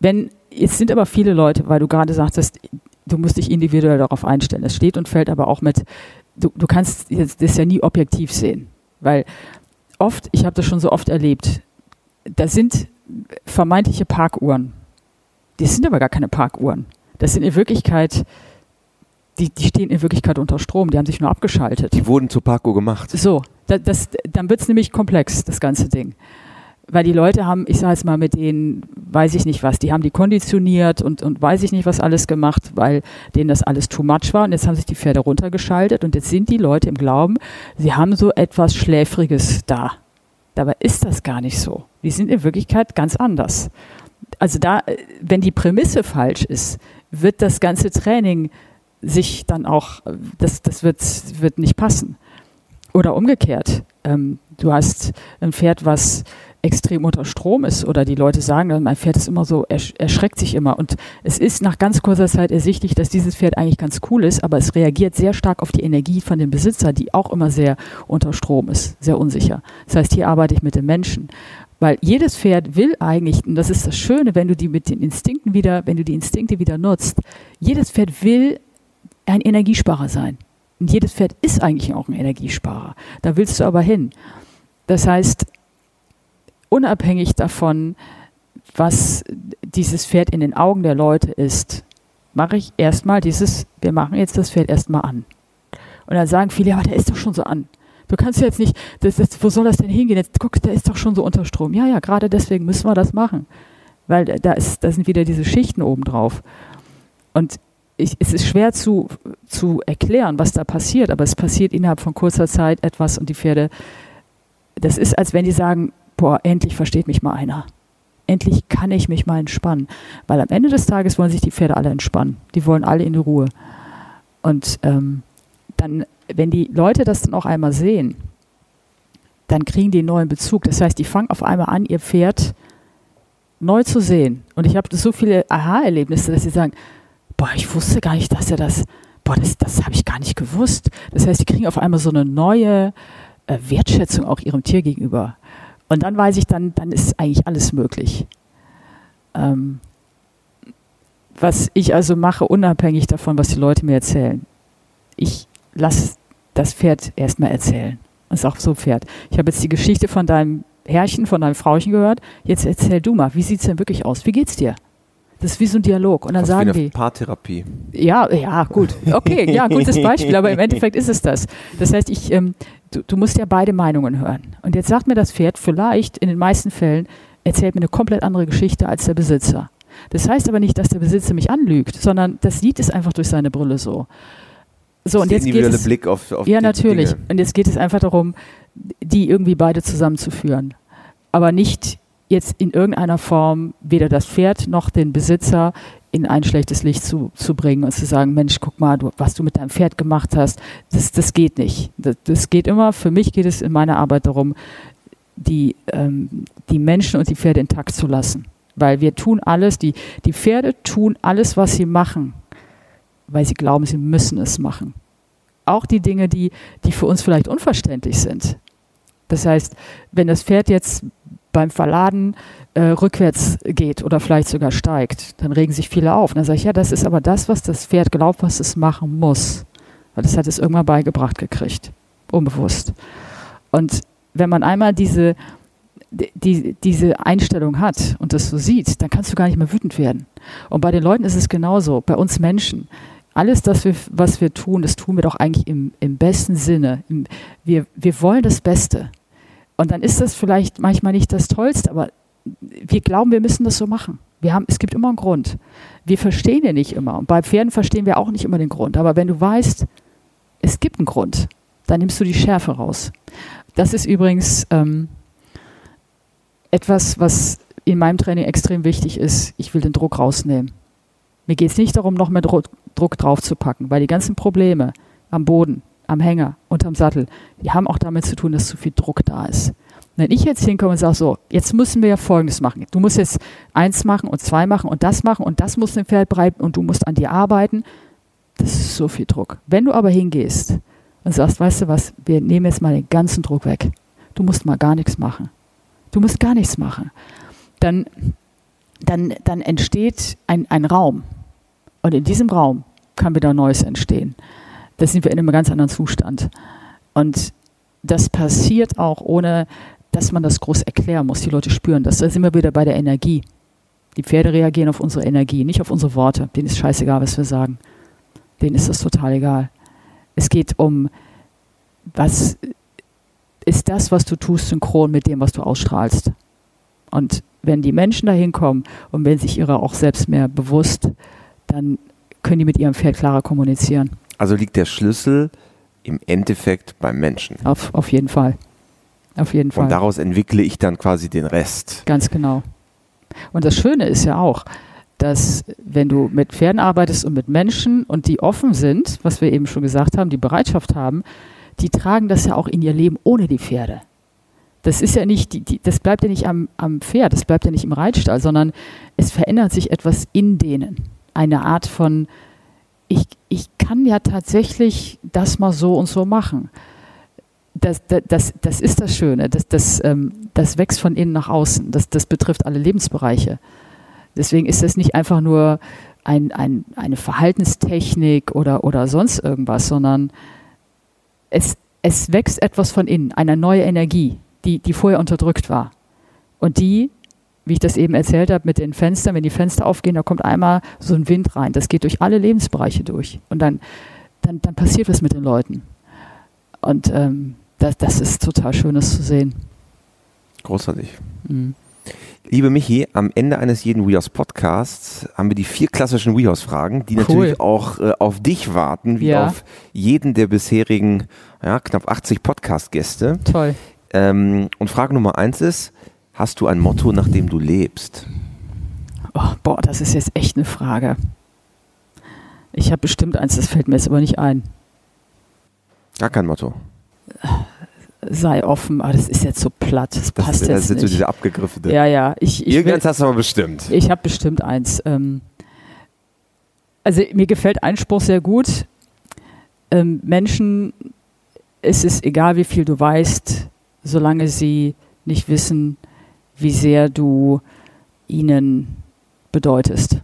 Wenn, jetzt sind aber viele Leute, weil du gerade sagtest, du musst dich individuell darauf einstellen. Es steht und fällt aber auch mit, du, du kannst das ja nie objektiv sehen. Weil oft, ich habe das schon so oft erlebt, da sind vermeintliche Parkuhren. Das sind aber gar keine Parkuhren. Das sind in Wirklichkeit, die, die stehen in Wirklichkeit unter Strom, die haben sich nur abgeschaltet. Die wurden zur Parkuhr gemacht. So, das, das, dann wird es nämlich komplex, das ganze Ding. Weil die Leute haben, ich sage jetzt mal mit denen, weiß ich nicht was, die haben die konditioniert und, und weiß ich nicht was alles gemacht, weil denen das alles too much war und jetzt haben sich die Pferde runtergeschaltet und jetzt sind die Leute im Glauben, sie haben so etwas Schläfriges da. Dabei ist das gar nicht so. Die sind in Wirklichkeit ganz anders. Also da, wenn die Prämisse falsch ist, wird das ganze Training sich dann auch, das, das wird, wird nicht passen. Oder umgekehrt. Ähm, du hast ein Pferd, was extrem unter Strom ist oder die Leute sagen, mein Pferd ist immer so, er erschreckt sich immer. Und es ist nach ganz kurzer Zeit ersichtlich, dass dieses Pferd eigentlich ganz cool ist, aber es reagiert sehr stark auf die Energie von dem Besitzer, die auch immer sehr unter Strom ist, sehr unsicher. Das heißt, hier arbeite ich mit den Menschen. Weil jedes Pferd will eigentlich, und das ist das Schöne, wenn du die mit den Instinkten wieder, wenn du die Instinkte wieder nutzt, jedes Pferd will ein Energiesparer sein. Jedes Pferd ist eigentlich auch ein Energiesparer. Da willst du aber hin. Das heißt, unabhängig davon, was dieses Pferd in den Augen der Leute ist, mache ich erstmal dieses, wir machen jetzt das Pferd erstmal an. Und dann sagen viele, ja, aber der ist doch schon so an. Du kannst jetzt nicht, das, das, wo soll das denn hingehen? Jetzt guck, der ist doch schon so unter Strom. Ja, ja, gerade deswegen müssen wir das machen. Weil da, ist, da sind wieder diese Schichten oben drauf. Und ich, es ist schwer zu, zu erklären, was da passiert, aber es passiert innerhalb von kurzer Zeit etwas und die Pferde, das ist, als wenn die sagen, boah, endlich versteht mich mal einer. Endlich kann ich mich mal entspannen. Weil am Ende des Tages wollen sich die Pferde alle entspannen. Die wollen alle in die Ruhe. Und ähm, dann, wenn die Leute das dann auch einmal sehen, dann kriegen die einen neuen Bezug. Das heißt, die fangen auf einmal an, ihr Pferd neu zu sehen. Und ich habe so viele Aha-Erlebnisse, dass sie sagen, boah, ich wusste gar nicht, dass er das, boah, das, das habe ich gar nicht gewusst. Das heißt, die kriegen auf einmal so eine neue äh, Wertschätzung auch ihrem Tier gegenüber. Und dann weiß ich, dann, dann ist eigentlich alles möglich. Ähm, was ich also mache, unabhängig davon, was die Leute mir erzählen. Ich lasse das Pferd erstmal erzählen. Das ist auch so ein Pferd. Ich habe jetzt die Geschichte von deinem Herrchen, von deinem Frauchen gehört. Jetzt erzähl du mal, wie sieht es denn wirklich aus? Wie geht's dir? Das ist wie so ein Dialog. Und dann Fast sagen wie eine die. Paartherapie. Ja, ja, gut. Okay, ja, gutes Beispiel, aber im Endeffekt ist es das. Das heißt, ich, ähm, du, du musst ja beide Meinungen hören. Und jetzt sagt mir das Pferd vielleicht in den meisten Fällen, erzählt mir eine komplett andere Geschichte als der Besitzer. Das heißt aber nicht, dass der Besitzer mich anlügt, sondern das sieht es einfach durch seine Brille so. So, und jetzt geht es, Blick auf, auf Ja, natürlich. Dinge. Und jetzt geht es einfach darum, die irgendwie beide zusammenzuführen. Aber nicht jetzt in irgendeiner Form weder das Pferd noch den Besitzer in ein schlechtes Licht zu, zu bringen und zu sagen, Mensch, guck mal, du, was du mit deinem Pferd gemacht hast, das, das geht nicht. Das, das geht immer, für mich geht es in meiner Arbeit darum, die, ähm, die Menschen und die Pferde intakt zu lassen. Weil wir tun alles, die, die Pferde tun alles, was sie machen, weil sie glauben, sie müssen es machen. Auch die Dinge, die, die für uns vielleicht unverständlich sind. Das heißt, wenn das Pferd jetzt beim Verladen äh, rückwärts geht oder vielleicht sogar steigt, dann regen sich viele auf. Und dann sage ich, ja, das ist aber das, was das Pferd glaubt, was es machen muss. Weil das hat es irgendwann beigebracht gekriegt, unbewusst. Und wenn man einmal diese, die, diese Einstellung hat und das so sieht, dann kannst du gar nicht mehr wütend werden. Und bei den Leuten ist es genauso, bei uns Menschen. Alles, das wir, was wir tun, das tun wir doch eigentlich im, im besten Sinne. wir, wir wollen das Beste. Und dann ist das vielleicht manchmal nicht das Tollste, aber wir glauben, wir müssen das so machen. Wir haben, es gibt immer einen Grund. Wir verstehen den nicht immer. Und bei Pferden verstehen wir auch nicht immer den Grund. Aber wenn du weißt, es gibt einen Grund, dann nimmst du die Schärfe raus. Das ist übrigens ähm, etwas, was in meinem Training extrem wichtig ist. Ich will den Druck rausnehmen. Mir geht es nicht darum, noch mehr Druck draufzupacken, weil die ganzen Probleme am Boden, am Hänger und am Sattel, die haben auch damit zu tun, dass zu viel Druck da ist. Wenn ich jetzt hinkomme und sage, so, jetzt müssen wir ja Folgendes machen. Du musst jetzt eins machen und zwei machen und das machen und das muss im Pferd bleiben und du musst an dir arbeiten, das ist so viel Druck. Wenn du aber hingehst und sagst, weißt du was, wir nehmen jetzt mal den ganzen Druck weg. Du musst mal gar nichts machen. Du musst gar nichts machen. Dann, dann, dann entsteht ein, ein Raum. Und in diesem Raum kann wieder Neues entstehen. Da sind wir in einem ganz anderen Zustand. Und das passiert auch ohne, dass man das groß erklären muss. Die Leute spüren das. Da sind wir wieder bei der Energie. Die Pferde reagieren auf unsere Energie, nicht auf unsere Worte. Denen ist scheißegal, was wir sagen. Denen ist das total egal. Es geht um, was ist das, was du tust, synchron mit dem, was du ausstrahlst. Und wenn die Menschen dahin kommen und wenn sich ihrer auch selbst mehr bewusst, dann können die mit ihrem Pferd klarer kommunizieren. Also liegt der Schlüssel im Endeffekt beim Menschen. Auf, auf jeden Fall. Auf jeden Fall. Und daraus entwickle ich dann quasi den Rest. Ganz genau. Und das Schöne ist ja auch, dass wenn du mit Pferden arbeitest und mit Menschen und die offen sind, was wir eben schon gesagt haben, die Bereitschaft haben, die tragen das ja auch in ihr Leben ohne die Pferde. Das ist ja nicht, die, die, das bleibt ja nicht am, am Pferd, das bleibt ja nicht im Reitstall, sondern es verändert sich etwas in denen. Eine Art von, ich, ich kann ja tatsächlich das mal so und so machen. Das, das, das, ist das Schöne. Das, das, ähm, das wächst von innen nach außen. Das, das betrifft alle Lebensbereiche. Deswegen ist das nicht einfach nur ein, ein, eine Verhaltenstechnik oder, oder sonst irgendwas, sondern es, es wächst etwas von innen, eine neue Energie, die, die vorher unterdrückt war. Und die, wie ich das eben erzählt habe, mit den Fenstern, wenn die Fenster aufgehen, da kommt einmal so ein Wind rein. Das geht durch alle Lebensbereiche durch. Und dann, dann, dann passiert was mit den Leuten. Und ähm, das, das ist total schönes zu sehen. Großartig. Mhm. Liebe Michi, am Ende eines jeden WeHouse Podcasts haben wir die vier klassischen WeHouse-Fragen, die cool. natürlich auch äh, auf dich warten, wie ja. auf jeden der bisherigen ja, knapp 80 Podcast-Gäste. Toll. Ähm, und Frage Nummer eins ist, hast du ein Motto, nach dem du lebst? Oh, boah, das ist jetzt echt eine Frage. Ich habe bestimmt eins, das fällt mir jetzt aber nicht ein. Gar kein Motto sei offen, aber das ist jetzt so platt, das, das passt das jetzt sind nicht. so diese abgegriffene. Ja, ja. Ich, ich Irgendeins hast du aber bestimmt. Ich habe bestimmt eins. Ähm, also mir gefällt ein Spruch sehr gut. Ähm, Menschen, es ist egal, wie viel du weißt, solange sie nicht wissen, wie sehr du ihnen bedeutest.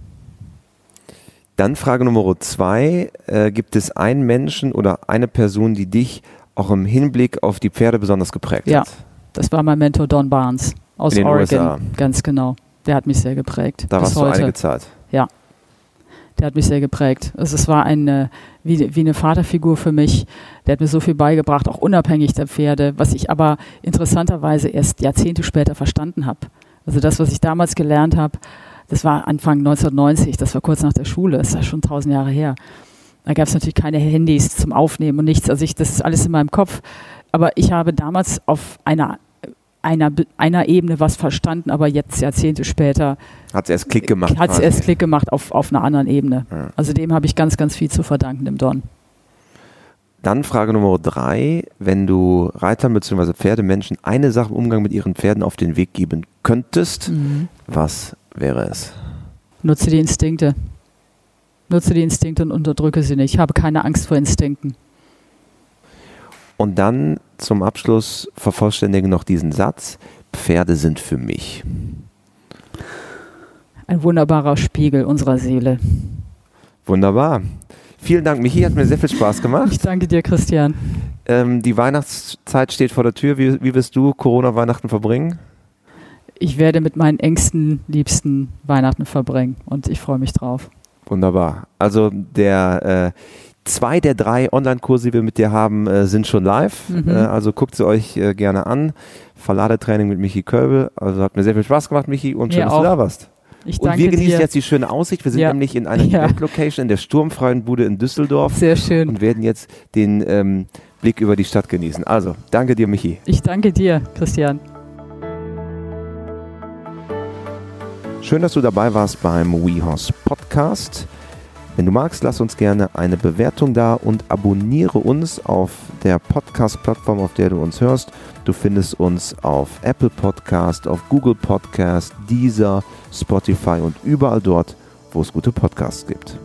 Dann Frage Nummer zwei. Äh, gibt es einen Menschen oder eine Person, die dich auch im Hinblick auf die Pferde besonders geprägt ja, hat. Ja, das war mein Mentor Don Barnes aus Oregon. USA. Ganz genau. Der hat mich sehr geprägt. Da warst heute. du einige Zeit. Ja. Der hat mich sehr geprägt. Also es war eine, wie, wie eine Vaterfigur für mich. Der hat mir so viel beigebracht, auch unabhängig der Pferde, was ich aber interessanterweise erst Jahrzehnte später verstanden habe. Also das, was ich damals gelernt habe, das war Anfang 1990, das war kurz nach der Schule, das ist schon tausend Jahre her. Da gab es natürlich keine Handys zum Aufnehmen und nichts. Also ich, das ist alles in meinem Kopf. Aber ich habe damals auf einer, einer, einer Ebene was verstanden, aber jetzt Jahrzehnte später hat es erst Klick gemacht. Hat es erst Klick gemacht auf, auf einer anderen Ebene. Ja. Also dem habe ich ganz, ganz viel zu verdanken im Don. Dann Frage Nummer drei. Wenn du Reitern bzw. Pferdemenschen eine Sache im Umgang mit ihren Pferden auf den Weg geben könntest, mhm. was wäre es? Nutze die Instinkte. Nutze die Instinkte und unterdrücke sie nicht. Ich habe keine Angst vor Instinkten. Und dann zum Abschluss vervollständige noch diesen Satz: Pferde sind für mich. Ein wunderbarer Spiegel unserer Seele. Wunderbar. Vielen Dank, Michi, hat mir sehr viel Spaß gemacht. Ich danke dir, Christian. Ähm, die Weihnachtszeit steht vor der Tür. Wie, wie wirst du Corona-Weihnachten verbringen? Ich werde mit meinen engsten, liebsten Weihnachten verbringen und ich freue mich drauf. Wunderbar. Also der äh, zwei der drei Online-Kurse, die wir mit dir haben, äh, sind schon live. Mhm. Äh, also guckt sie euch äh, gerne an. Verladetraining mit Michi Köbel. Also hat mir sehr viel Spaß gemacht, Michi, und schön, dass du da warst. Ich Und danke wir genießen dir. jetzt die schöne Aussicht. Wir sind Ja. nämlich in einer Ja. Event-Location in der Sturmfreien Bude in Düsseldorf Sehr schön. und werden jetzt den ähm, Blick über die Stadt genießen. Also, danke dir, Michi. Ich danke dir, Christian. Schön, dass du dabei warst beim WeHorse Podcast. Wenn du magst, lass uns gerne eine Bewertung da und abonniere uns auf der Podcast-Plattform, auf der du uns hörst. Du findest uns auf Apple Podcast, auf Google Podcast, Deezer, Spotify und überall dort, wo es gute Podcasts gibt.